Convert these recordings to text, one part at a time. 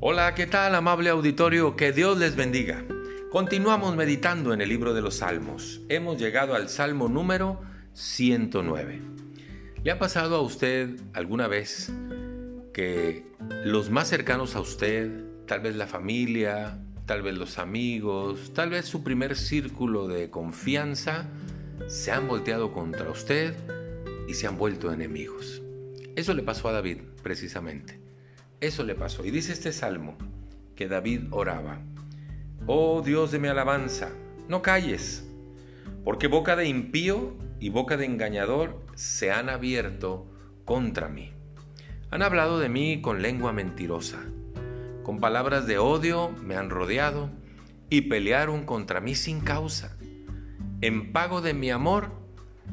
Hola, ¿qué tal amable auditorio? Que Dios les bendiga. Continuamos meditando en el libro de los Salmos. Hemos llegado al Salmo número 109. ¿Le ha pasado a usted alguna vez que los más cercanos a usted, tal vez la familia, tal vez los amigos, tal vez su primer círculo de confianza, se han volteado contra usted y se han vuelto enemigos? Eso le pasó a David, precisamente. Eso le pasó. Y dice este salmo que David oraba. Oh Dios de mi alabanza, no calles, porque boca de impío y boca de engañador se han abierto contra mí. Han hablado de mí con lengua mentirosa, con palabras de odio me han rodeado y pelearon contra mí sin causa. En pago de mi amor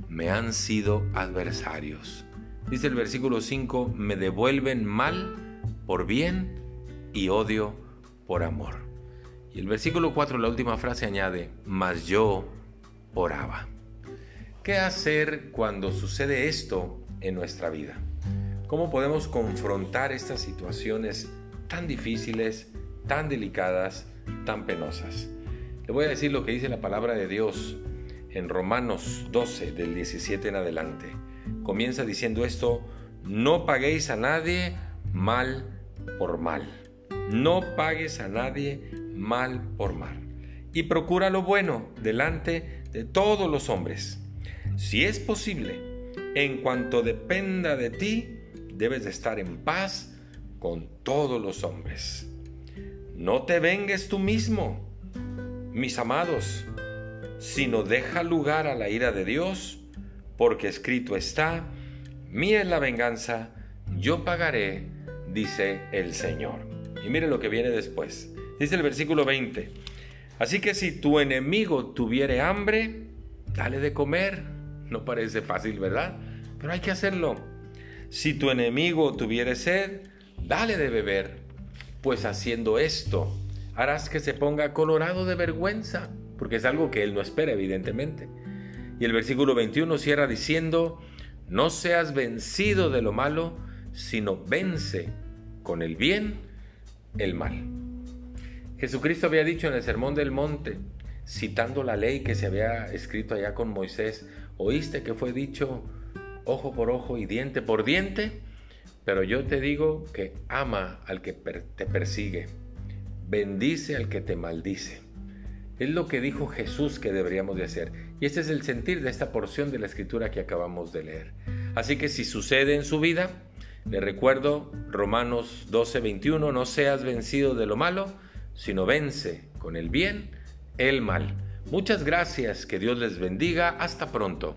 me han sido adversarios. Dice el versículo 5, me devuelven mal por bien y odio por amor. Y el versículo 4, la última frase añade, mas yo oraba. ¿Qué hacer cuando sucede esto en nuestra vida? ¿Cómo podemos confrontar estas situaciones tan difíciles, tan delicadas, tan penosas? Le voy a decir lo que dice la palabra de Dios en Romanos 12, del 17 en adelante. Comienza diciendo esto, no paguéis a nadie mal por mal. No pagues a nadie mal por mal. Y procura lo bueno delante de todos los hombres. Si es posible, en cuanto dependa de ti, debes de estar en paz con todos los hombres. No te vengues tú mismo, mis amados, sino deja lugar a la ira de Dios, porque escrito está, mía es la venganza, yo pagaré, dice el Señor. Y mire lo que viene después. Dice el versículo 20. Así que si tu enemigo tuviere hambre, dale de comer. No parece fácil, ¿verdad? Pero hay que hacerlo. Si tu enemigo tuviere sed, dale de beber. Pues haciendo esto, harás que se ponga colorado de vergüenza, porque es algo que él no espera, evidentemente. Y el versículo 21 cierra diciendo, no seas vencido de lo malo, sino vence con el bien el mal. Jesucristo había dicho en el Sermón del Monte, citando la ley que se había escrito allá con Moisés, oíste que fue dicho ojo por ojo y diente por diente, pero yo te digo que ama al que te persigue, bendice al que te maldice. Es lo que dijo Jesús que deberíamos de hacer. Y este es el sentir de esta porción de la escritura que acabamos de leer. Así que si sucede en su vida, le recuerdo Romanos 12, 21, no seas vencido de lo malo, sino vence con el bien el mal. Muchas gracias, que Dios les bendiga, hasta pronto.